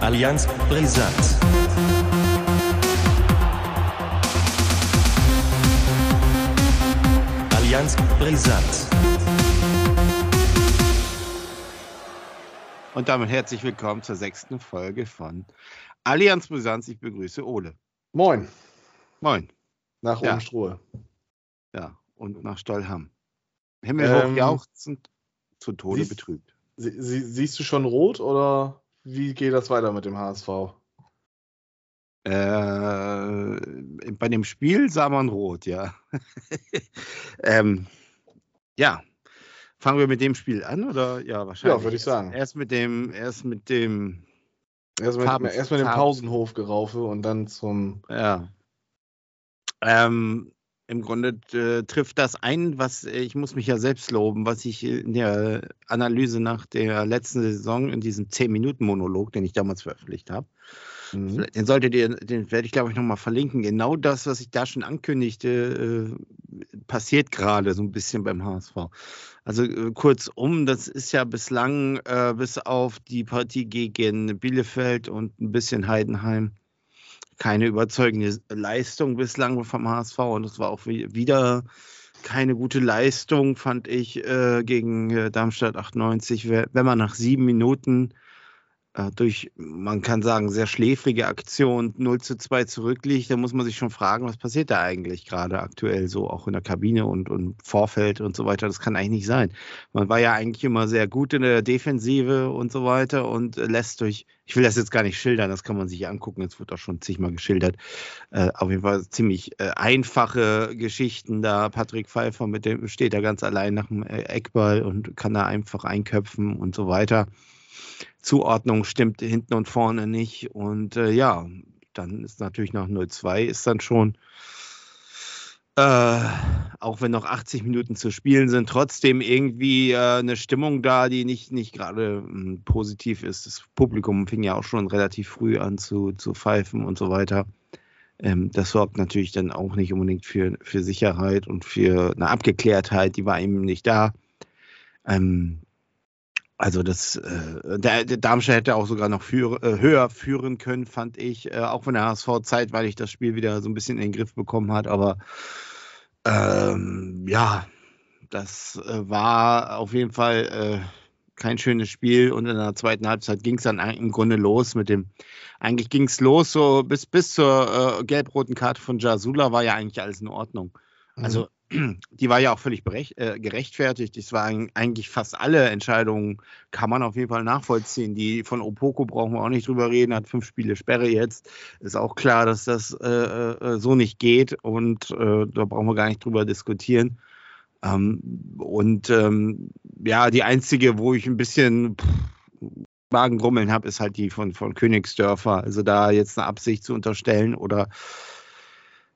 Allianz brisant. Allianz brisant. Und damit herzlich willkommen zur sechsten Folge von Allianz Brisant. Ich begrüße Ole. Moin. Moin. Nach Ja. Umstruhe. Ja, und nach Stollham. Himmelhoch Ähm, jauchzend, zu Tode siehst- betrübt. Sie, sie, siehst du schon rot oder wie geht das weiter mit dem HSV? Äh, bei dem Spiel sah man rot, ja. ähm, ja. Fangen wir mit dem Spiel an, oder? Ja, wahrscheinlich. Ja, würde ich sagen. Erst mit dem, erst mit dem, Erst mit, Farben- erst mit dem Farben- Pausenhofgeraufe und dann zum. ja. Ähm, Im Grunde äh, trifft das ein, was äh, ich muss mich ja selbst loben, was ich in der Analyse nach der letzten Saison in diesem 10-Minuten-Monolog, den ich damals veröffentlicht habe, Mhm. Den solltet ihr, den werde ich glaube ich nochmal verlinken. Genau das, was ich da schon ankündigte, äh, passiert gerade so ein bisschen beim HSV. Also äh, kurzum, das ist ja bislang äh, bis auf die Partie gegen Bielefeld und ein bisschen Heidenheim keine überzeugende Leistung bislang vom HSV und es war auch wi- wieder keine gute Leistung, fand ich, äh, gegen äh, Darmstadt 98, Wer- wenn man nach sieben Minuten durch, man kann sagen, sehr schläfrige Aktion 0 zu 2 zurückliegt, da muss man sich schon fragen, was passiert da eigentlich gerade aktuell so, auch in der Kabine und, und Vorfeld und so weiter. Das kann eigentlich nicht sein. Man war ja eigentlich immer sehr gut in der Defensive und so weiter und äh, lässt durch, ich will das jetzt gar nicht schildern, das kann man sich angucken, es wird auch schon zigmal geschildert. Äh, auf jeden Fall ziemlich äh, einfache Geschichten da. Patrick Pfeiffer mit dem steht da ganz allein nach dem äh, Eckball und kann da einfach einköpfen und so weiter. Zuordnung stimmt hinten und vorne nicht. Und äh, ja, dann ist natürlich nach 0-2 ist dann schon, äh, auch wenn noch 80 Minuten zu spielen sind, trotzdem irgendwie äh, eine Stimmung da, die nicht, nicht gerade mh, positiv ist. Das Publikum fing ja auch schon relativ früh an zu, zu pfeifen und so weiter. Ähm, das sorgt natürlich dann auch nicht unbedingt für, für Sicherheit und für eine Abgeklärtheit, die war eben nicht da. Ähm, also das, äh, der, der Darmstadt hätte auch sogar noch führ, äh, höher führen können, fand ich, äh, auch wenn der HSV zeitweilig das Spiel wieder so ein bisschen in den Griff bekommen hat, aber ähm, ja, das äh, war auf jeden Fall äh, kein schönes Spiel. Und in der zweiten Halbzeit ging es dann im Grunde los mit dem, eigentlich ging es los so bis, bis zur äh, gelb-roten Karte von Jasula war ja eigentlich alles in Ordnung. Also die war ja auch völlig äh, gerechtfertigt. Es waren eigentlich fast alle Entscheidungen, kann man auf jeden Fall nachvollziehen. Die von Opoko brauchen wir auch nicht drüber reden, hat fünf Spiele Sperre jetzt. Ist auch klar, dass das äh, äh, so nicht geht und äh, da brauchen wir gar nicht drüber diskutieren. Ähm, und ähm, ja, die einzige, wo ich ein bisschen pff, Magengrummeln habe, ist halt die von, von Königsdörfer. Also da jetzt eine Absicht zu unterstellen oder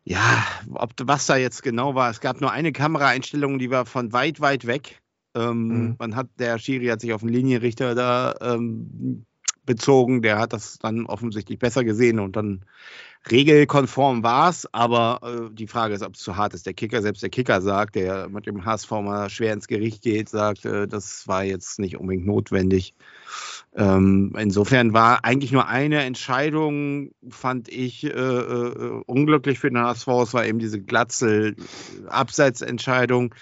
ja, ob was da jetzt genau war. Es gab nur eine Kameraeinstellung, die war von weit, weit weg. Ähm, Mhm. Man hat, der Schiri hat sich auf den Linienrichter da ähm, bezogen. Der hat das dann offensichtlich besser gesehen und dann regelkonform war es. Aber äh, die Frage ist, ob es zu hart ist. Der Kicker, selbst der Kicker sagt, der mit dem HSV mal schwer ins Gericht geht, sagt, äh, das war jetzt nicht unbedingt notwendig. Ähm, insofern war eigentlich nur eine Entscheidung, fand ich, äh, äh, unglücklich für den HSV. Es war eben diese Glatzel-Abseitsentscheidung,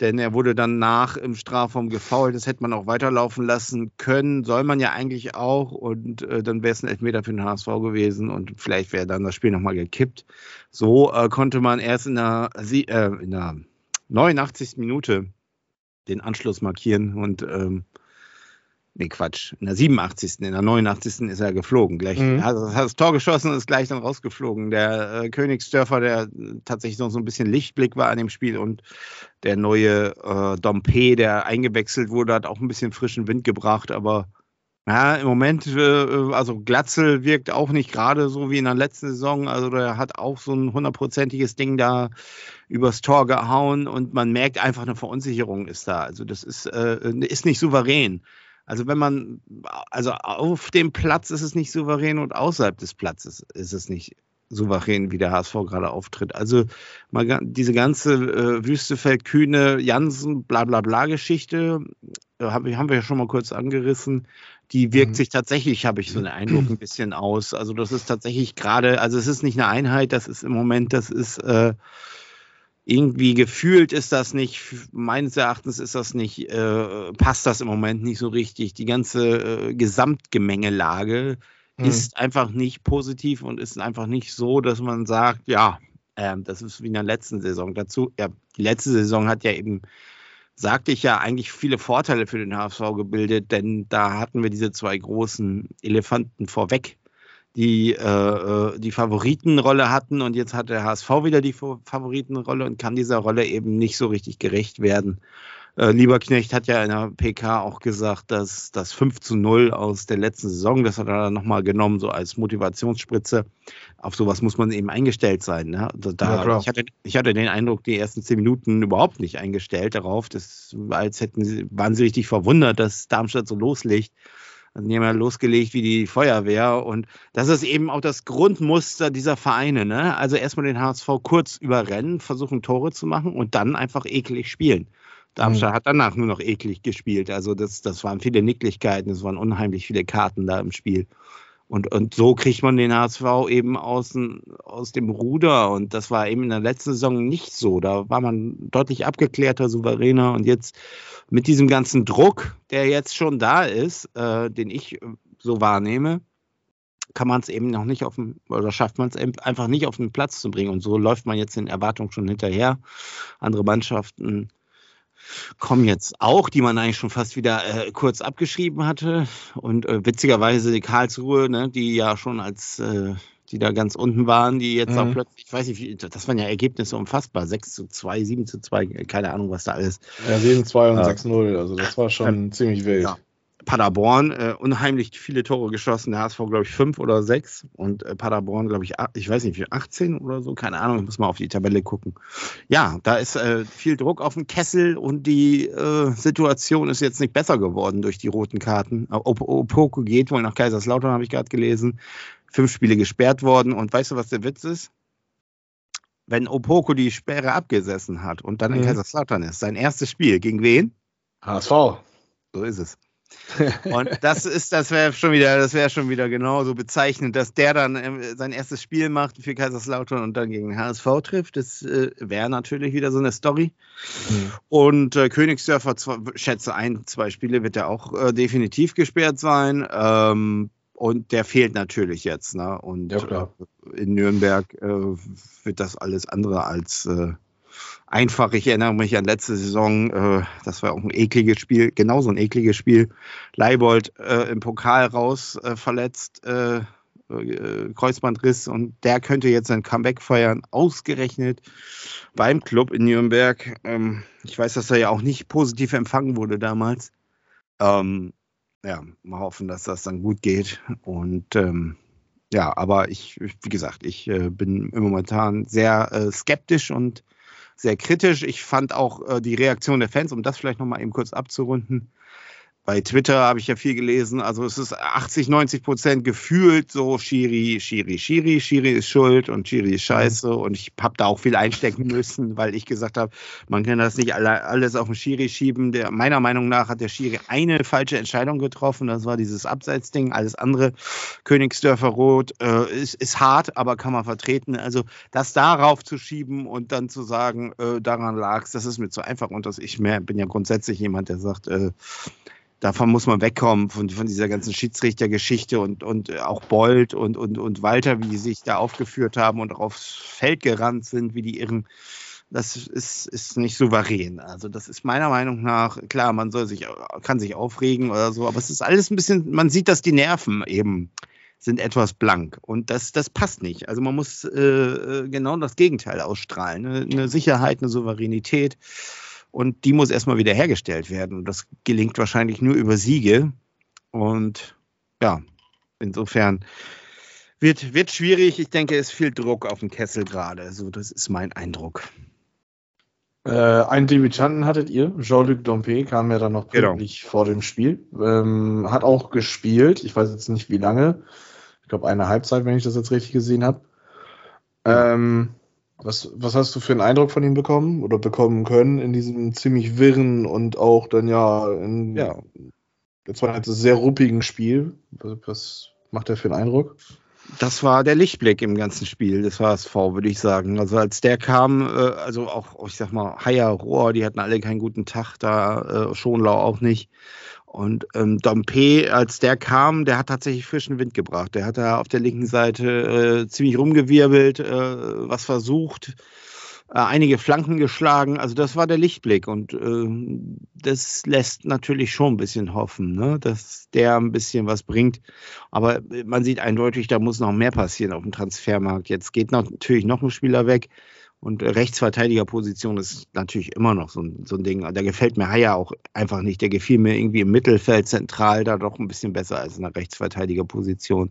denn er wurde dann nach im Strafraum gefault. Das hätte man auch weiterlaufen lassen können, soll man ja eigentlich auch. Und äh, dann wäre es ein Elfmeter für den HSV gewesen und vielleicht wäre dann das Spiel nochmal gekippt. So äh, konnte man erst in der, äh, in der 89. Minute den Anschluss markieren und ähm, Nee, Quatsch. In der 87. In der 89. ist er geflogen. Gleich, Mhm. hat, hat das Tor geschossen und ist gleich dann rausgeflogen. Der äh, Königsdörfer, der äh, tatsächlich noch so ein bisschen Lichtblick war an dem Spiel und der neue äh, Dompe, der eingewechselt wurde, hat auch ein bisschen frischen Wind gebracht. Aber ja, im Moment, äh, also Glatzel wirkt auch nicht gerade so wie in der letzten Saison. Also der hat auch so ein hundertprozentiges Ding da übers Tor gehauen und man merkt einfach eine Verunsicherung ist da. Also das ist, äh, ist nicht souverän. Also wenn man, also auf dem Platz ist es nicht souverän und außerhalb des Platzes ist es nicht souverän, wie der HSV gerade auftritt. Also mal diese ganze äh, Wüstefeld, Kühne, Jansen, bla bla bla Geschichte äh, haben wir ja schon mal kurz angerissen, die wirkt Mhm. sich tatsächlich, habe ich so einen Eindruck, ein bisschen aus. Also das ist tatsächlich gerade, also es ist nicht eine Einheit, das ist im Moment, das ist äh, irgendwie gefühlt ist das nicht, meines Erachtens ist das nicht, äh, passt das im Moment nicht so richtig. Die ganze äh, Gesamtgemengelage Mhm. ist einfach nicht positiv und ist einfach nicht so, dass man sagt, ja, ähm, das ist wie in der letzten Saison. Dazu, ja, die letzte Saison hat ja eben, sagte ich ja, eigentlich viele Vorteile für den HSV gebildet, denn da hatten wir diese zwei großen Elefanten vorweg, die äh, äh, die Favoritenrolle hatten und jetzt hat der HSV wieder die Fa- Favoritenrolle und kann dieser Rolle eben nicht so richtig gerecht werden. Äh, Lieberknecht hat ja in der PK auch gesagt, dass das 5 zu 0 aus der letzten Saison, das hat er dann nochmal genommen, so als Motivationsspritze. Auf sowas muss man eben eingestellt sein. Ne? Da, Ja, ich, hatte, ich hatte den Eindruck, die ersten zehn Minuten überhaupt nicht eingestellt darauf. Das als hätten sie, waren sie richtig verwundert, dass Darmstadt so loslegt. Also die haben ja losgelegt wie die Feuerwehr. Und das ist eben auch das Grundmuster dieser Vereine. Ne? Also erstmal den HSV kurz überrennen, versuchen Tore zu machen und dann einfach eklig spielen. Darmstadt hat danach nur noch eklig gespielt. Also das, das waren viele Nicklichkeiten, es waren unheimlich viele Karten da im Spiel. Und, und so kriegt man den HSV eben aus, dem- aus dem Ruder. Und das war eben in der letzten Saison nicht so. Da war man deutlich abgeklärter, souveräner. Und jetzt mit diesem ganzen Druck, der jetzt schon da ist, äh, den ich äh, so wahrnehme, kann man es eben noch nicht auf dem, oder schafft man es einfach nicht auf den Platz zu bringen. Und so läuft man jetzt den Erwartungen schon hinterher. Andere Mannschaften kommen jetzt auch, die man eigentlich schon fast wieder äh, kurz abgeschrieben hatte. Und äh, witzigerweise die Karlsruhe, ne, die ja schon als, äh, die da ganz unten waren, die jetzt Mhm. auch plötzlich, ich weiß nicht, das waren ja Ergebnisse unfassbar, 6 zu 2, 7 zu 2, keine Ahnung, was da alles. Ja, 7-2 und Ja. 6-0, also das war schon ziemlich wild. Ja. Paderborn, äh, unheimlich viele Tore geschossen, der HSV, glaube ich, fünf oder sechs und äh, Paderborn, glaube ich, ich weiß nicht, wie 18 oder so, keine Ahnung, ich muss mal auf die Tabelle gucken. Ja, da ist äh, viel Druck auf dem Kessel und die äh, Situation ist jetzt nicht besser geworden durch die roten Karten. Op- Opoko geht wohl nach Kaiserslautern, habe ich gerade gelesen. Fünf Spiele gesperrt worden und weißt du, was der Witz ist? Wenn Opoko die Sperre abgesessen hat und dann in Mhm. Kaiserslautern ist, sein erstes Spiel, gegen wen? HSV. So ist es. Und das ist, das wäre schon wieder, das wäre schon wieder genauso bezeichnend, dass der dann ähm, sein erstes Spiel macht für Kaiserslautern und dann gegen HSV trifft. Das äh, wäre natürlich wieder so eine Story. Mhm. Und äh, Königsdörfer, zwei, schätze ein, zwei Spiele wird er auch äh, definitiv gesperrt sein. Ähm, und der fehlt natürlich jetzt. Ne? Und Ja, äh, in Nürnberg äh, wird das alles andere als äh, einfach. Ich erinnere mich an letzte Saison, äh, das war auch ein ekliges Spiel, genauso ein ekliges Spiel. Leibold äh, im Pokal raus äh, verletzt, Kreuzbandriss und der könnte jetzt sein Comeback feiern, ausgerechnet beim Club in Nürnberg. Ähm, ich weiß, dass er ja auch nicht positiv empfangen wurde damals. Ähm, ja, mal hoffen, dass das dann gut geht. Und ähm, ja, aber ich, wie gesagt, ich äh, bin momentan sehr äh, skeptisch und sehr kritisch. Ich fand auch äh, die Reaktion der Fans, um das vielleicht nochmal eben kurz abzurunden. Bei Twitter habe ich ja viel gelesen. Also es ist 80, 90 Prozent gefühlt so Schiri, Schiri, Schiri, Schiri ist schuld und Schiri ist scheiße. Und ich habe da auch viel einstecken müssen, weil ich gesagt habe, man kann das nicht alle, alles auf den Schiri schieben. Der, meiner Meinung nach hat der Schiri eine falsche Entscheidung getroffen. Das war dieses Abseitsding. Alles andere, Königsdörfer Rot, äh, ist, ist hart, aber kann man vertreten. Also das darauf zu schieben und dann zu sagen, äh, daran lag es, das ist mir zu einfach. Und das ich mehr, bin ja grundsätzlich jemand, der sagt, äh, davon muss man wegkommen, von, von dieser ganzen Schiedsrichtergeschichte und, und auch Bold und, und, und Walter, wie die sich da aufgeführt haben und aufs Feld gerannt sind, wie die Irren. Das ist, ist nicht souverän. Also, das ist meiner Meinung nach, klar, man soll sich, kann sich aufregen oder so, aber es ist alles ein bisschen, man sieht, dass die Nerven eben sind etwas blank. Und das, das passt nicht. Also man muss äh, genau das Gegenteil ausstrahlen. Eine, eine Sicherheit, eine Souveränität. Und die muss erstmal wieder hergestellt werden. Und das gelingt wahrscheinlich nur über Siege. Und ja, insofern wird, wird schwierig. Ich denke, es ist viel Druck auf dem Kessel gerade. So, das ist mein Eindruck. Äh, einen Debütanten hattet ihr, Jean-Luc Dompe, kam ja dann noch Genau. pünktlich vor dem Spiel. Ähm, hat auch gespielt, ich weiß jetzt nicht wie lange. Ich glaube eine Halbzeit, wenn ich das jetzt richtig gesehen habe. Ähm, Was, was hast du für einen Eindruck von ihm bekommen oder bekommen können in diesem ziemlich wirren und auch dann ja in Ja. der zweiten sehr ruppigen Spiel? Was, was macht er für einen Eindruck? Das war der Lichtblick im ganzen Spiel des HSV, würde ich sagen. Also als der kam, äh, also auch, ich sag mal, Haier, Rohr, die hatten alle keinen guten Tag da, äh, Schonlau auch nicht. Und ähm, Dompe, als der kam, der hat tatsächlich frischen Wind gebracht. Der hat da auf der linken Seite äh, ziemlich rumgewirbelt, äh, was versucht, äh, einige Flanken geschlagen. Also das war der Lichtblick und äh, das lässt natürlich schon ein bisschen hoffen, ne? dass der ein bisschen was bringt. Aber man sieht eindeutig, da muss noch mehr passieren auf dem Transfermarkt. Jetzt geht natürlich noch ein Spieler weg. Und Rechtsverteidigerposition ist natürlich immer noch so ein, so ein Ding. Da gefällt mir Haier auch einfach nicht. Der gefiel mir irgendwie im Mittelfeld zentral da doch ein bisschen besser als in der Rechtsverteidigerposition.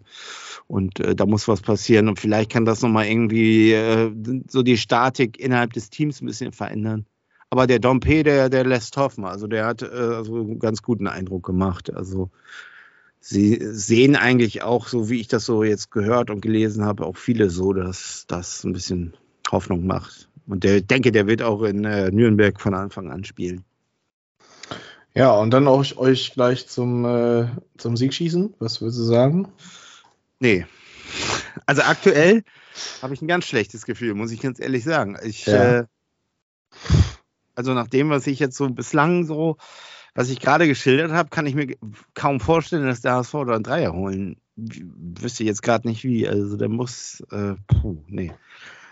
Und äh, da muss was passieren. Und vielleicht kann das nochmal irgendwie äh, so die Statik innerhalb des Teams ein bisschen verändern. Aber der Dompe, der, der lässt hoffen. Also der hat äh, also einen ganz guten Eindruck gemacht. Also sie sehen eigentlich auch, so wie ich das so jetzt gehört und gelesen habe, auch viele so, dass das ein bisschen Hoffnung macht. Und der denke, der wird auch in äh, Nürnberg von Anfang an spielen. Ja, und dann auch euch gleich zum, äh, zum Sieg schießen. Was würdest du sagen? Nee. Also aktuell habe ich ein ganz schlechtes Gefühl, muss ich ganz ehrlich sagen. Ich, Ja. äh, also nach dem, was ich jetzt so bislang so, was ich gerade geschildert habe, kann ich mir kaum vorstellen, dass der HSV da einen Dreier holen. W- Wüsste jetzt gerade nicht wie. Also der muss, äh, puh, nee.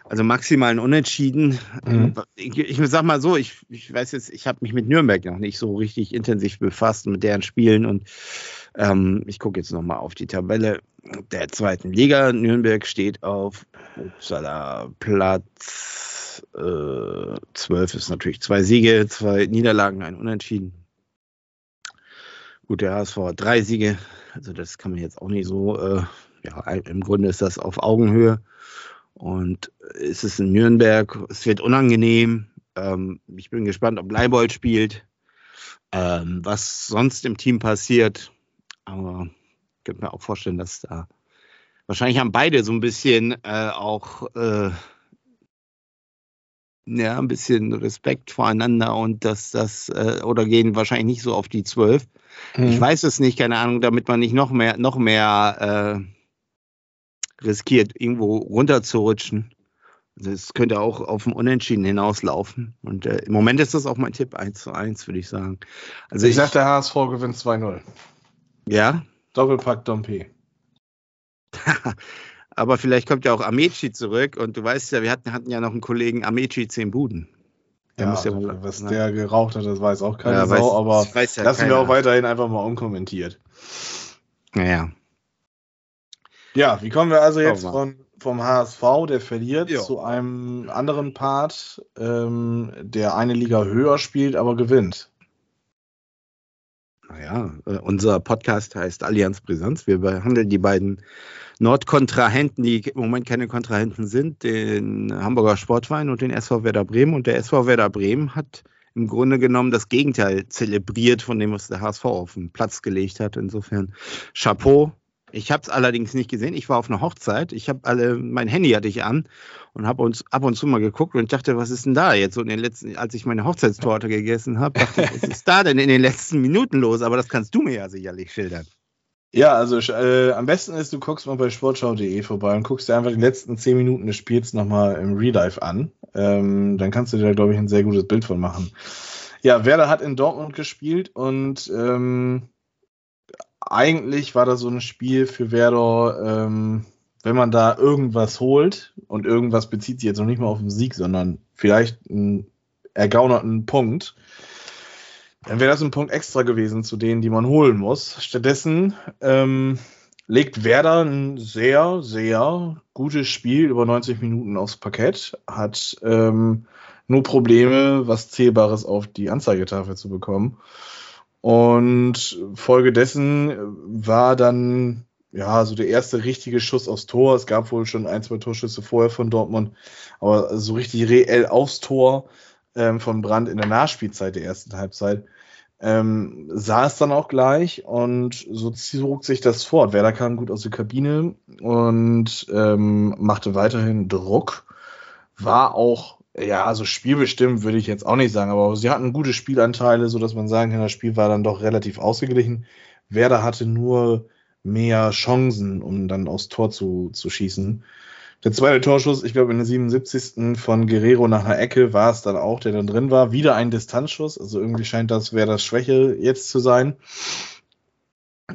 Also maximal ein Unentschieden. Mhm. Ich, ich sag mal so, ich, ich weiß jetzt, ich habe mich mit Nürnberg noch nicht so richtig intensiv befasst mit deren Spielen und ähm, ich gucke jetzt nochmal auf die Tabelle der zweiten Liga. Nürnberg steht auf upsala, Platz äh, 12 ist natürlich zwei Siege, zwei Niederlagen, ein Unentschieden. Gut, der HSV hat drei Siege, also das kann man jetzt auch nicht so, äh, ja, im Grunde ist das auf Augenhöhe. Und es ist in Nürnberg, es wird unangenehm. Ähm, ich bin gespannt, ob Leibold spielt, ähm, was sonst im Team passiert. Aber ich könnte mir auch vorstellen, dass da wahrscheinlich haben beide so ein bisschen äh, auch äh, ja, ein bisschen Respekt voreinander und dass das äh, oder gehen wahrscheinlich nicht so auf die zwölf. Mhm. Ich weiß es nicht, keine Ahnung, damit man nicht noch mehr, noch mehr äh, riskiert, irgendwo runterzurutschen. Also es könnte auch auf dem Unentschieden hinauslaufen. Und äh, im Moment ist das auch mein Tipp 1 zu 1, würde ich sagen. Also ich ich, sag, der HSV gewinnt 2-0. ja, Doppelpack Dompe. aber vielleicht kommt ja auch Amici zurück und du weißt ja, wir hatten, hatten ja noch einen Kollegen Amici 10 Buden. Der Ja, muss ja mal, was na, der geraucht hat, das weiß auch keine ja, Sau, weiß- aber das weiß ja lassen wir keiner. auch weiterhin einfach mal unkommentiert. Naja, Ja, wie kommen wir also jetzt von, vom HSV, der verliert, Ja. zu einem anderen Part, ähm, der eine Liga höher spielt, aber gewinnt? naja, äh, unser Podcast heißt Allianz Brisanz. Wir behandeln die beiden Nordkontrahenten, die im Moment keine Kontrahenten sind, den Hamburger Sportverein und den SV Werder Bremen. Und der SV Werder Bremen hat im Grunde genommen das Gegenteil zelebriert von dem, was der HSV auf den Platz gelegt hat. Insofern Chapeau. Ich habe es allerdings nicht gesehen. Ich war auf einer Hochzeit. Ich habe alle, mein Handy hatte ich an und habe uns ab und zu mal geguckt und dachte, was ist denn da jetzt so in den letzten, als ich meine Hochzeitstorte gegessen habe, dachte ich, was ist da denn in den letzten Minuten los? Aber das kannst du mir ja sicherlich schildern. Ja, also äh, am besten ist, du guckst mal bei sportschau.de vorbei und guckst dir einfach die letzten 10 Minuten des Spiels nochmal im Real Life an. Ähm, dann kannst du dir glaube ich, ein sehr gutes Bild von machen. Ja, Werder hat in Dortmund gespielt und ähm, eigentlich war das so ein Spiel für Werder, ähm, wenn man da irgendwas holt und irgendwas bezieht sich jetzt noch nicht mal auf den Sieg, sondern vielleicht einen ergaunerten Punkt, dann wäre das ein Punkt extra gewesen zu denen, die man holen muss. Stattdessen ähm, legt Werder ein sehr, sehr gutes Spiel über 90 Minuten aufs Parkett, hat ähm, nur Probleme, was Zählbares auf die Anzeigetafel zu bekommen. Und folgedessen war dann ja so der erste richtige Schuss aufs Tor. Es gab wohl schon ein, zwei Torschüsse vorher von Dortmund, aber so richtig reell aufs Tor ähm, von Brand in der Nachspielzeit der ersten Halbzeit ähm, sah es dann auch gleich und so zog sich das fort. Werder kam gut aus der Kabine und ähm, machte weiterhin Druck. war auch, ja, also spielbestimmt würde ich jetzt auch nicht sagen, aber sie hatten gute Spielanteile, sodass man sagen kann, das Spiel war dann doch relativ ausgeglichen. Werder hatte nur mehr Chancen, um dann aufs Tor zu, zu schießen. Der zweite Torschuss, ich glaube in der 77. von Guerrero nach einer Ecke war es dann auch, der dann drin war. Wieder ein Distanzschuss, also irgendwie scheint das das Schwäche jetzt zu sein.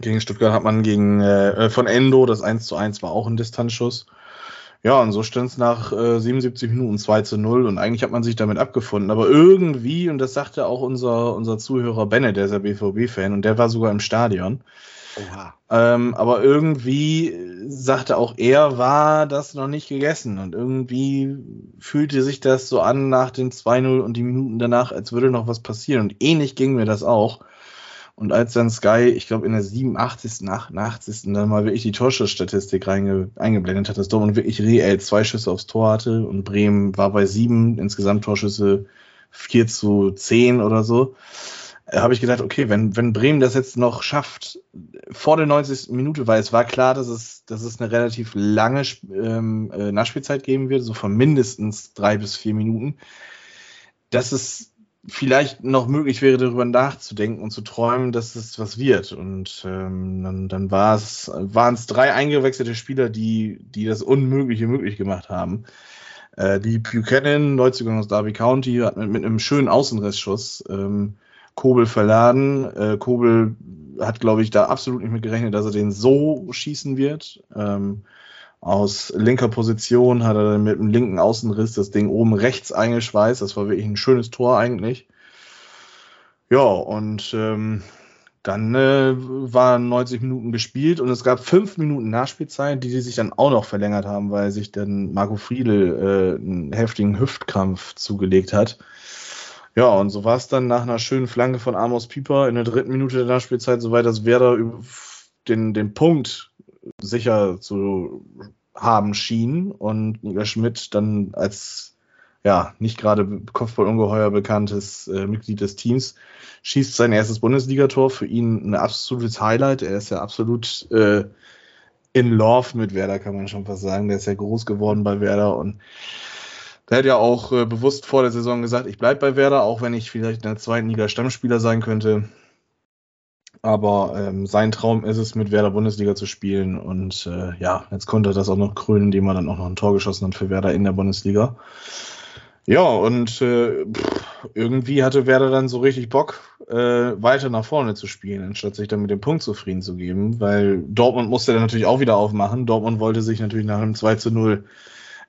Gegen Stuttgart hat man gegen äh, von Endo, das 1 zu 1 war auch ein Distanzschuss. Ja, und so stand es nach äh, 77 Minuten 2 zu 0 und eigentlich hat man sich damit abgefunden. Aber irgendwie, und das sagte auch unser, unser Zuhörer Benne, der ist ja BVB-Fan und der war sogar im Stadion, ähm, aber irgendwie sagte auch er, war das noch nicht gegessen. Und irgendwie fühlte sich das so an nach den 2-0 und die Minuten danach, als würde noch was passieren. Und ähnlich ging mir das auch. Und als dann Sky, ich glaube in der 87., 88. dann mal wirklich die Torschussstatistik eingeblendet hat, dass Dortmund wirklich reell zwei Schüsse aufs Tor hatte und Bremen war bei sieben, insgesamt Torschüsse 4 zu 10 oder so habe ich gedacht, okay, wenn, wenn Bremen das jetzt noch schafft, vor der 90. Minute, weil es war klar, dass es, dass es eine relativ lange ähm, äh, Nachspielzeit geben wird, so von mindestens drei bis vier Minuten, dass es vielleicht noch möglich wäre, darüber nachzudenken und zu träumen, dass es was wird. Und ähm, dann, dann war es, waren es drei eingewechselte Spieler, die, die das Unmögliche möglich gemacht haben. Äh, die Buchanan, Neuzugang aus Derby County, hat mit, mit einem schönen Außenrissschuss ähm, Kobel verladen. Äh, Kobel hat, glaube ich, da absolut nicht mit gerechnet, dass er den so schießen wird. Ähm, aus linker Position hat er dann mit dem linken Außenriss das Ding oben rechts eingeschweißt. Das war wirklich ein schönes Tor eigentlich. Ja, und ähm, dann äh, waren 90 Minuten gespielt und es gab fünf Minuten Nachspielzeit, die, die sich dann auch noch verlängert haben, weil sich dann Marco Friedel äh, einen heftigen Hüftkrampf zugelegt hat. Ja, und so war es dann nach einer schönen Flanke von Amos Pieper in der dritten Minute der Nachspielzeit, soweit das Werder den, den Punkt sicher zu haben schien und Niklas Schmidt dann als ja nicht gerade Kopfballungeheuer bekanntes äh, Mitglied des Teams schießt sein erstes Bundesligator. Für ihn ein absolutes Highlight. Er ist ja absolut äh, in Love mit Werder, kann man schon fast sagen. Der ist ja groß geworden bei Werder und der hat ja auch äh, bewusst vor der Saison gesagt, ich bleibe bei Werder, auch wenn ich vielleicht in der zweiten Liga Stammspieler sein könnte. Aber ähm, sein Traum ist es, mit Werder Bundesliga zu spielen. Und äh, ja, jetzt konnte er das auch noch krönen, indem er dann auch noch ein Tor geschossen hat für Werder in der Bundesliga. Ja, und äh, irgendwie hatte Werder dann so richtig Bock, äh, weiter nach vorne zu spielen, anstatt sich dann mit dem Punkt zufrieden zu geben, weil Dortmund musste dann natürlich auch wieder aufmachen. Dortmund wollte sich natürlich nach einem 2 zu 0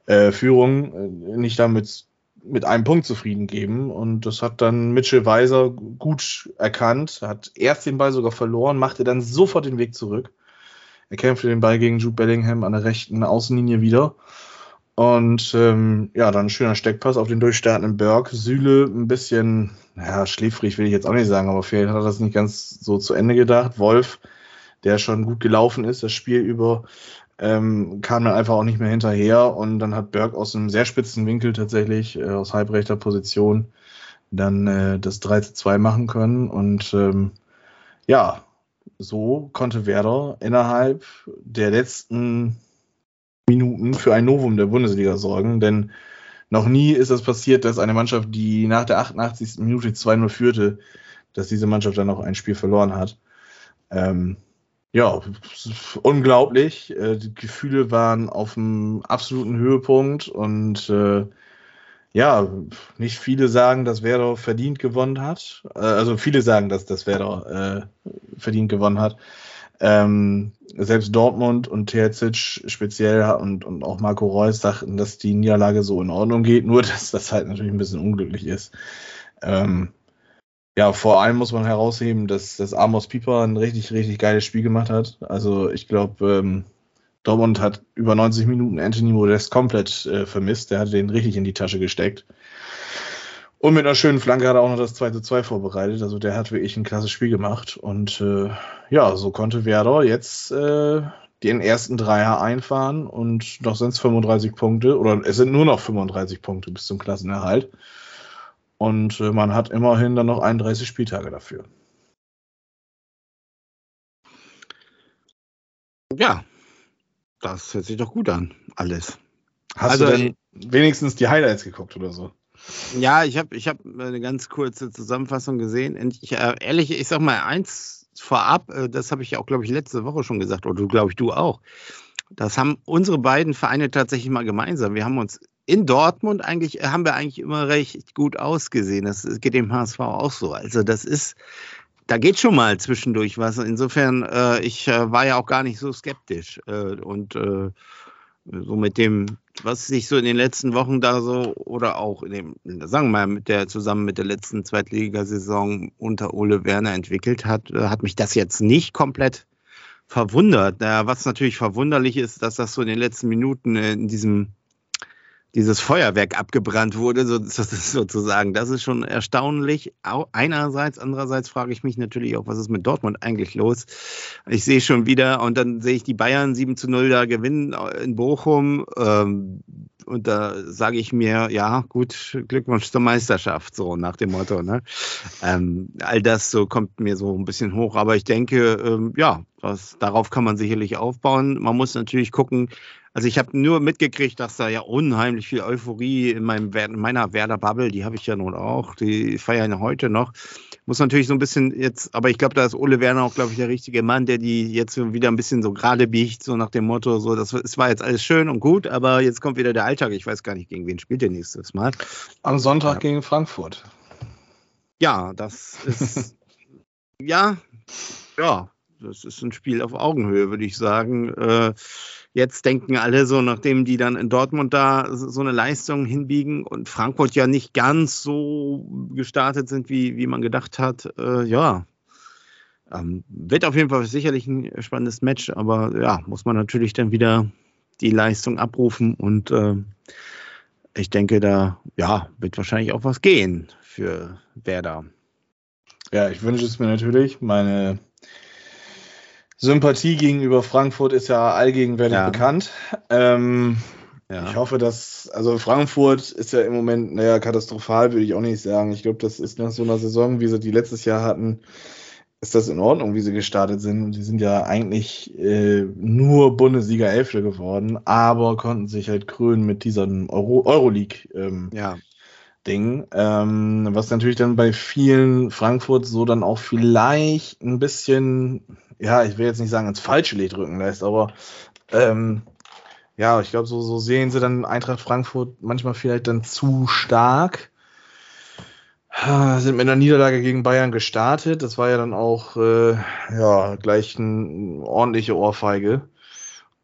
äh, Führung äh, nicht damit mit einem Punkt zufrieden geben. Und das hat dann Mitchell Weiser gut erkannt, hat erst den Ball sogar verloren, machte dann sofort den Weg zurück. Er kämpfte den Ball gegen Jude Bellingham an der rechten Außenlinie wieder. Und ähm, ja, dann ein schöner Steckpass auf den durchstartenden Berg. Sühle ein bisschen, naja, schläfrig will ich jetzt auch nicht sagen, aber vielleicht hat er das nicht ganz so zu Ende gedacht. Wolf, der schon gut gelaufen ist, das Spiel über, ähm, kam dann einfach auch nicht mehr hinterher und dann hat Berg aus einem sehr spitzen Winkel tatsächlich, äh, aus halbrechter Position, dann äh, das 3 zu 2 machen können und ähm, ja, so konnte Werder innerhalb der letzten Minuten für ein Novum der Bundesliga sorgen, denn noch nie ist es das passiert, dass eine Mannschaft, die nach der 88. Minute 2-0 führte, dass diese Mannschaft dann noch ein Spiel verloren hat. Ähm, ja, unglaublich. Äh, die Gefühle waren auf einem absoluten Höhepunkt und äh, ja, nicht viele sagen, dass Werder verdient gewonnen hat. Äh, also viele sagen, dass das Werder äh, verdient gewonnen hat. Ähm, selbst Dortmund und Terzic speziell und, und auch Marco Reus sagten, dass die Niederlage so in Ordnung geht, nur dass das halt natürlich ein bisschen unglücklich ist. Ähm, ja, vor allem muss man herausheben, dass, dass Amos Pieper ein richtig, richtig geiles Spiel gemacht hat. Also ich glaube, ähm, Dortmund hat über 90 Minuten Anthony Modest komplett äh, vermisst. Der hat den richtig in die Tasche gesteckt. Und mit einer schönen Flanke hat er auch noch das 2 zu 2 vorbereitet. Also der hat wirklich ein klasse Spiel gemacht. Und äh, ja, so konnte Werder jetzt äh, den ersten Dreier einfahren und noch sind es 35 Punkte oder es sind nur noch 35 Punkte bis zum Klassenerhalt. Und äh, man hat immerhin dann noch 31 Spieltage dafür. Ja, das hört sich doch gut an, alles. Hast also, du denn, wenigstens die Highlights geguckt oder so. Ja, ich habe ich hab eine ganz kurze Zusammenfassung gesehen. Ich, äh, ehrlich, ich sag mal eins vorab, äh, das habe ich auch, glaube ich, letzte Woche schon gesagt, oder du, glaube ich, du auch. Das haben unsere beiden Vereine tatsächlich mal gemeinsam. Wir haben uns in Dortmund eigentlich, haben wir eigentlich immer recht gut ausgesehen. Das geht dem HSV auch so. Also das ist, da geht schon mal zwischendurch was. Insofern, äh, ich äh, war ja auch gar nicht so skeptisch. Äh, und äh, so mit dem, was sich so in den letzten Wochen da so oder auch in dem, sagen wir mal, mit der, zusammen mit der letzten Zweitligasaison unter Ole Werner entwickelt hat, äh, hat mich das jetzt nicht komplett verwundert. was natürlich verwunderlich ist, dass das so in den letzten Minuten in diesem dieses Feuerwerk abgebrannt wurde, so, sozusagen. Das ist schon erstaunlich. Einerseits, andererseits frage ich mich natürlich auch, was ist mit Dortmund eigentlich los? Ich sehe schon wieder und dann sehe ich die Bayern 7 zu 0 da gewinnen in Bochum. Ähm, und da sage ich mir, ja, gut, Glückwunsch zur Meisterschaft, so nach dem Motto. Ne? Ähm, all das so kommt mir so ein bisschen hoch. Aber ich denke, ähm, ja, das, darauf kann man sicherlich aufbauen. Man muss natürlich gucken, also ich habe nur mitgekriegt, dass da ja unheimlich viel Euphorie in, meinem, in meiner Werder-Bubble, die habe ich ja nun auch, die feiern heute noch. Muss natürlich so ein bisschen jetzt, aber ich glaube, da ist Ole Werner auch, glaube ich, der richtige Mann, der die jetzt wieder ein bisschen so gerade biegt, so nach dem Motto, so, das, das war jetzt alles schön und gut, aber jetzt kommt wieder der Alltag. Ich weiß gar nicht, gegen wen spielt der nächstes Mal. Am Sonntag ja. gegen Frankfurt. Ja, das ist, ja, ja, das ist ein Spiel auf Augenhöhe, würde ich sagen. Äh, Jetzt denken alle so, nachdem die dann in Dortmund da so eine Leistung hinbiegen und Frankfurt ja nicht ganz so gestartet sind, wie, wie man gedacht hat, äh, ja, ähm, wird auf jeden Fall sicherlich ein spannendes Match, aber ja, muss man natürlich dann wieder die Leistung abrufen und äh, ich denke, da ja, wird wahrscheinlich auch was gehen für Werder. Ja, ich wünsche es mir natürlich. Meine Sympathie gegenüber Frankfurt ist ja allgegenwärtig ja. bekannt. Ähm, ja. Ich hoffe, dass, also Frankfurt ist ja im Moment, naja, katastrophal würde ich auch nicht sagen. Ich glaube, das ist nach so einer Saison, wie sie die letztes Jahr hatten, ist das in Ordnung, wie sie gestartet sind. Und die sind ja eigentlich äh, nur Bundesliga Elfte geworden, aber konnten sich halt krönen mit diesem Euro Euroleague. Ähm, ja. Ding, ähm, was natürlich dann bei vielen Frankfurt so dann auch vielleicht ein bisschen ja, ich will jetzt nicht sagen, ins falsche Lied rücken lässt, aber ähm, ja, ich glaube, so, so sehen sie dann Eintracht Frankfurt manchmal vielleicht dann zu stark. Sind mit einer Niederlage gegen Bayern gestartet. Das war ja dann auch äh, ja, gleich eine ordentliche Ohrfeige.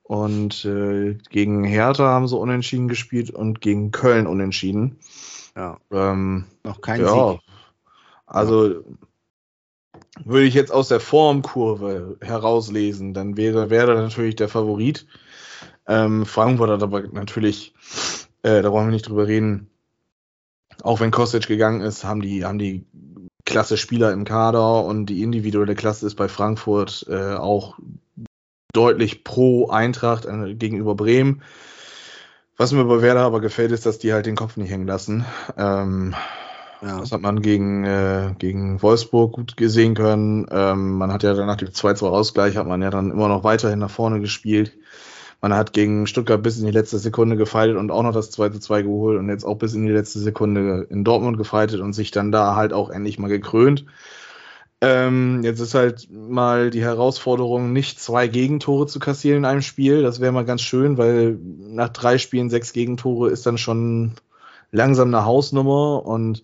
Und äh, gegen Hertha haben sie unentschieden gespielt und gegen Köln unentschieden. Ja. Ähm, Noch kein ja, Sieg. Also würde ich jetzt aus der Formkurve herauslesen, dann wäre Werder natürlich der Favorit. Ähm, Frankfurt hat aber natürlich, äh, da wollen wir nicht drüber reden, auch wenn Kostic gegangen ist, haben die, haben die klasse Spieler im Kader und die individuelle Klasse ist bei Frankfurt äh, auch deutlich pro Eintracht äh, gegenüber Bremen. Was mir bei Werder aber gefällt, ist, dass die halt den Kopf nicht hängen lassen. Ähm, ja. Das hat man gegen, äh, gegen Wolfsburg gut gesehen können. Ähm, man hat ja dann nach dem 2-2 Ausgleich hat man ja dann immer noch weiterhin nach vorne gespielt. Man hat gegen Stuttgart bis in die letzte Sekunde gefeitet und auch noch das 2-2 geholt und jetzt auch bis in die letzte Sekunde in Dortmund gefeitet und sich dann da halt auch endlich mal gekrönt. Ähm, jetzt ist halt mal die Herausforderung, nicht zwei Gegentore zu kassieren in einem Spiel. Das wäre mal ganz schön, weil nach drei Spielen sechs Gegentore ist dann schon langsam eine Hausnummer und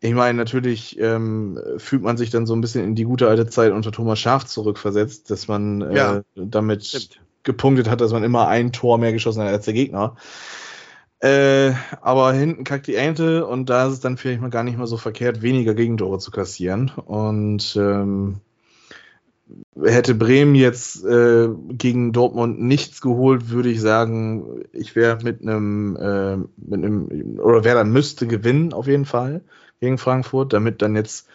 ich meine, natürlich ähm, fühlt man sich dann so ein bisschen in die gute alte Zeit unter Thomas Schaf zurückversetzt, dass man äh, ja, damit stimmt. gepunktet hat, dass man immer ein Tor mehr geschossen hat als der Gegner. Äh, aber hinten kackt die Ente und da ist es dann vielleicht mal gar nicht mal so verkehrt, weniger Gegentore zu kassieren. Und ähm, hätte Bremen jetzt äh, gegen Dortmund nichts geholt, würde ich sagen, ich wäre mit einem, äh, mit einem, oder wer dann müsste gewinnen auf jeden Fall gegen Frankfurt, damit dann jetzt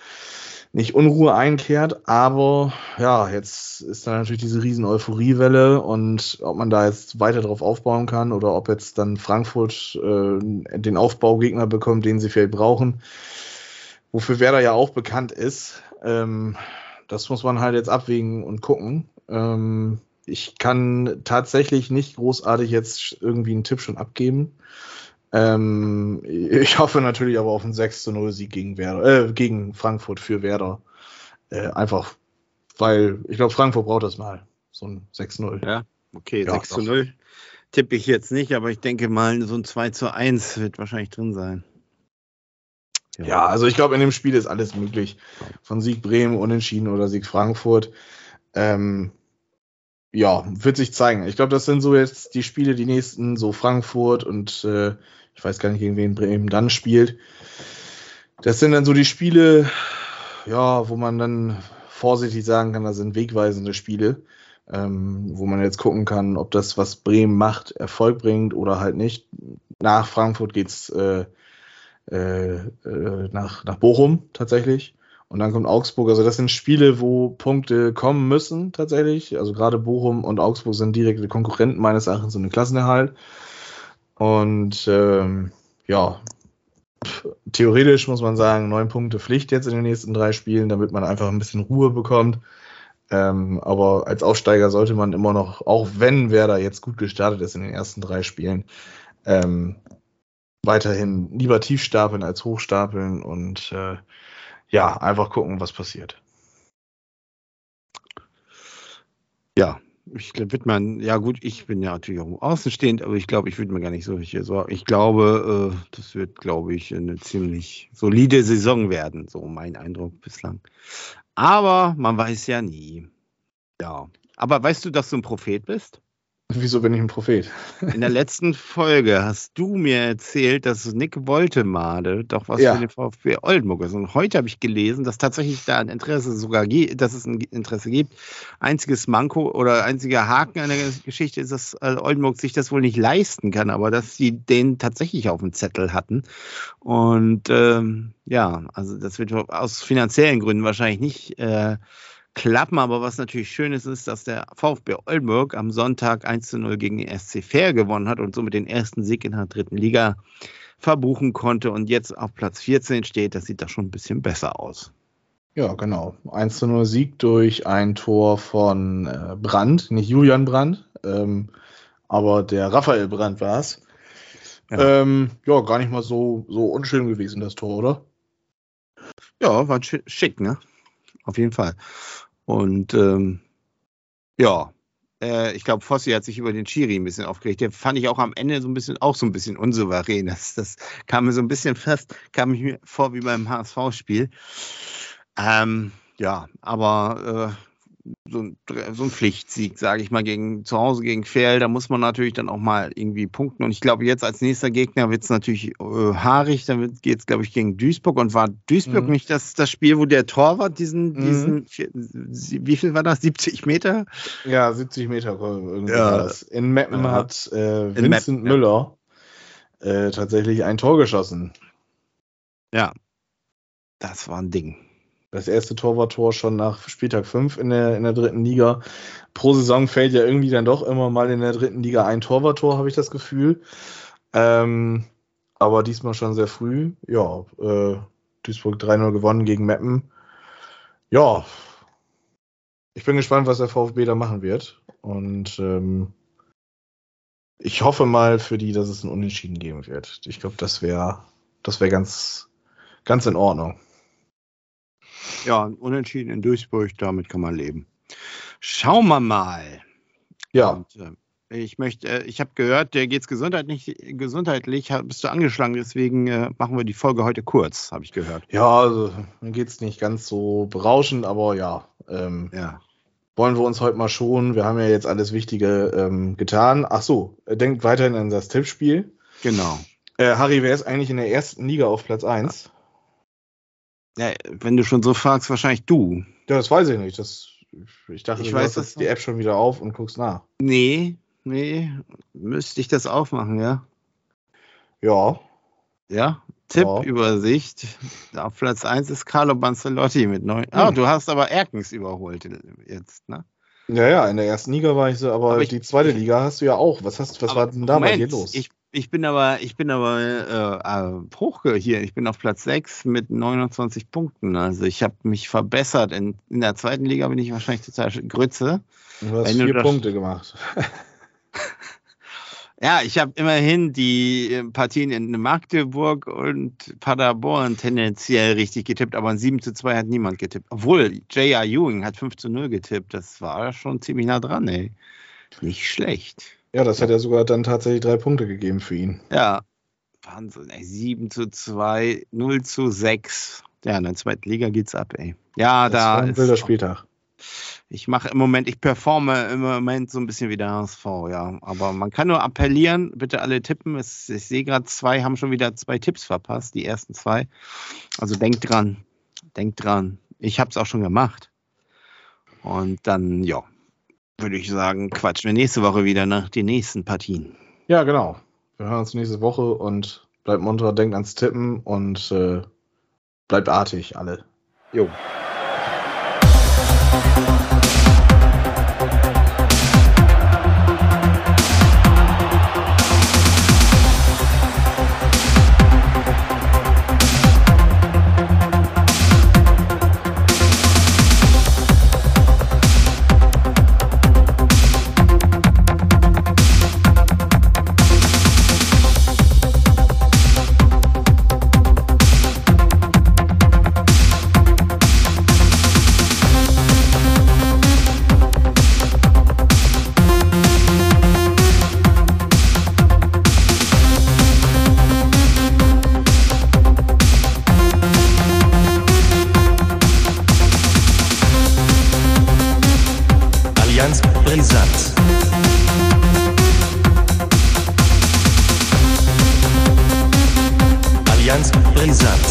nicht Unruhe einkehrt. Aber ja, jetzt ist da natürlich diese riesen Euphoriewelle und ob man da jetzt weiter drauf aufbauen kann oder ob jetzt dann Frankfurt äh, den Aufbaugegner bekommt, den sie vielleicht brauchen, wofür Werder ja auch bekannt ist. Ähm, das muss man halt jetzt abwägen und gucken. Ähm, ich kann tatsächlich nicht großartig jetzt irgendwie einen Tipp schon abgeben. Ähm, ich hoffe natürlich aber auf einen 6 zu 0 Sieg gegen, Werder, äh, gegen Frankfurt für Werder. Äh, einfach, weil ich glaube, Frankfurt braucht das mal. So ein 6-0. Ja, okay, Ja, 6 zu doch. 0 tippe ich jetzt nicht, aber ich denke mal, so ein 2 zu 1 wird wahrscheinlich drin sein. Ja, also ich glaube, in dem Spiel ist alles möglich. Von Sieg Bremen, Unentschieden oder Sieg Frankfurt. Ähm, ja, wird sich zeigen. Ich glaube, das sind so jetzt die Spiele, die nächsten, so Frankfurt und äh, ich weiß gar nicht, gegen wen Bremen dann spielt. Das sind dann so die Spiele, ja, wo man dann vorsichtig sagen kann, das sind wegweisende Spiele, ähm, wo man jetzt gucken kann, ob das, was Bremen macht, Erfolg bringt oder halt nicht. Nach Frankfurt geht's äh, äh, äh, nach, nach Bochum tatsächlich. Und dann kommt Augsburg. Also das sind Spiele, wo Punkte kommen müssen tatsächlich. Also gerade Bochum und Augsburg sind direkte Konkurrenten meines Erachtens um den Klassenerhalt. Und ähm, ja, theoretisch muss man sagen, neun Punkte Pflicht jetzt in den nächsten drei Spielen, damit man einfach ein bisschen Ruhe bekommt. Ähm, aber als Aufsteiger sollte man immer noch, auch wenn Werder jetzt gut gestartet ist in den ersten drei Spielen, ähm, weiterhin lieber tief stapeln als hochstapeln und äh, ja, einfach gucken, was passiert. Ja, ich glaube, wird man, ja gut, ich bin ja natürlich auch außenstehend, aber ich glaube, ich würde mir gar nicht solche Sorgen. Ich glaube, äh, das wird, glaube ich, eine ziemlich solide Saison werden, so mein Eindruck bislang. Aber man weiß ja nie. Ja. Aber weißt du, dass du ein Prophet bist? Wieso bin ich ein Prophet? In der letzten Folge hast du mir erzählt, dass Nick Woltemade doch was Ja. für den VfB Oldenburg ist. Und heute habe ich gelesen, dass tatsächlich da ein Interesse sogar gibt, dass es ein Interesse gibt. Einziges Manko oder einziger Haken an der Geschichte ist, dass äh, Oldenburg sich das wohl nicht leisten kann, aber dass sie den tatsächlich auf dem Zettel hatten. Und ähm, ja, also das wird aus finanziellen Gründen wahrscheinlich nicht äh, klappen. Aber was natürlich schön ist, ist, dass der VfB Oldenburg am Sonntag 1 zu 0 gegen den SC Fair gewonnen hat und somit den ersten Sieg in der dritten Liga verbuchen konnte und jetzt auf Platz 14 steht. Das sieht doch schon ein bisschen besser aus. Ja, genau. 1 zu 0 Sieg durch ein Tor von äh, Brandt, nicht Julian Brandt, ähm, aber der Raphael Brandt war es. Ja. Ähm, ja, gar nicht mal so, so unschön gewesen, das Tor, oder? Ja, war schi- schick, ne? Auf jeden Fall. Und ähm, ja, äh, ich glaube, Fossi hat sich über den Schiri ein bisschen aufgeregt. Der fand ich auch am Ende so ein bisschen, auch so ein bisschen unsouverän. Das, das kam mir so ein bisschen fast, kam mir vor wie beim HSV-Spiel. Ähm, ja, aber äh, so, ein, so ein Pflichtsieg, sage ich mal, gegen zu Hause gegen Ferl, da muss man natürlich dann auch mal irgendwie punkten. Und ich glaube, jetzt als nächster Gegner wird es natürlich äh, haarig. Dann geht es, glaube ich, gegen Duisburg. Und war Duisburg Mhm. nicht das, das Spiel, wo der Torwart diesen, Mhm. diesen, vier- sie- wie viel war das? 70 Meter? Ja, 70 Meter irgendwie Ja. In Meppen Ja. hat äh, In Vincent Meppen, ja. Müller äh, tatsächlich ein Tor geschossen. Das war ein Ding. Das erste Tor war Tor schon nach Spieltag 5 in der, in der dritten Liga. Pro Saison fällt ja irgendwie dann doch immer mal in der dritten Liga ein Torwarttor, habe ich das Gefühl. Ähm, aber diesmal schon sehr früh. Ja, äh, Duisburg 3-0 gewonnen gegen Meppen. Ja, ich bin gespannt, was der VfB da machen wird. Und ähm, ich hoffe mal für die, dass es ein Unentschieden geben wird. Ich glaube, das wäre das wär ganz, ganz in Ordnung. Ja, ein Unentschieden in Duisburg, damit kann man leben. Schauen wir mal. Ja, Und, äh, ich möchte, äh, ich habe gehört, der geht's gesundheitlich, gesundheitlich ha- bist du angeschlagen, deswegen äh, machen wir die Folge heute kurz, habe ich gehört. Ja, also mir geht's nicht ganz so berauschend, aber ja, ähm, Ja. wollen wir uns heute mal schonen. Wir haben ja jetzt alles Wichtige ähm, getan. Ach so, äh, denkt weiterhin an das Tippspiel. Genau. Äh, Harry, wer ist eigentlich in der ersten Liga auf Platz 1? Ja, wenn du schon so fragst, wahrscheinlich du. Ja, das weiß ich nicht. Das, ich dachte, Ich du weiß hast die App schon wieder auf und guckst nach. Nee, nee, müsste ich das aufmachen, ja? Ja, Ja. Tippübersicht. Auf Platz 1 ist Carlo Banzelotti mit neun. Ah, Hm. du hast aber Erkens überholt jetzt, ne? ja, ja, in der ersten Liga war ich so, aber, Aber ich- die zweite Liga hast du ja auch. Was, hast, was war denn da bei dir los? Ich, ich bin aber, ich bin aber äh, äh, hoch hier. Ich bin auf Platz 6 mit 29 Punkten. Also ich habe mich verbessert. In, in der zweiten Liga bin ich wahrscheinlich total Grütze. du hast wenn du vier das- Punkte gemacht. Ja, ich habe immerhin die äh, Partien in Magdeburg und Paderborn tendenziell richtig getippt, aber ein 7 zu 2 hat niemand getippt. Obwohl, J.R. Ewing hat 5 zu 0 getippt. Das war schon ziemlich nah dran, ey. Nicht schlecht. Ja, das hat ja sogar dann tatsächlich drei Punkte gegeben für ihn. Ja, Wahnsinn, ey. 7 zu 2, 0 zu 6. Ja, in der zweiten Liga geht's ab, ey. Ja, Das da war ein wilder Spieltag. Ich mache im Moment, ich performe im Moment so ein bisschen wie der HSV, ja. Aber man kann nur appellieren, bitte alle tippen. Es, ich sehe gerade, zwei haben schon wieder zwei Tipps verpasst, die ersten zwei. Also denkt dran, denkt dran. Ich habe es auch schon gemacht. Und dann, ja, würde ich sagen, quatschen wir nächste Woche wieder nach den nächsten Partien. Ja, genau. Wir hören uns nächste Woche und bleibt munter, denkt ans Tippen und äh, bleibt artig, alle. Jo. Allianz brisant. Allianz brisant.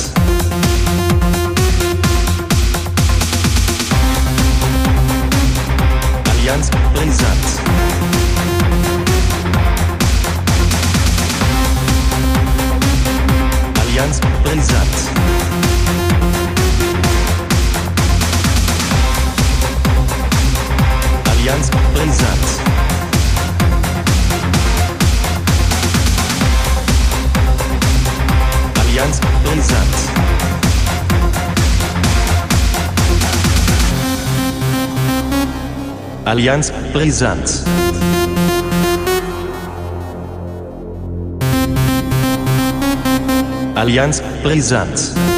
Allianz brisant. Allianz brisant. Allianz brisant. Allianz brisant. Allianz brisant. Allianz brisant.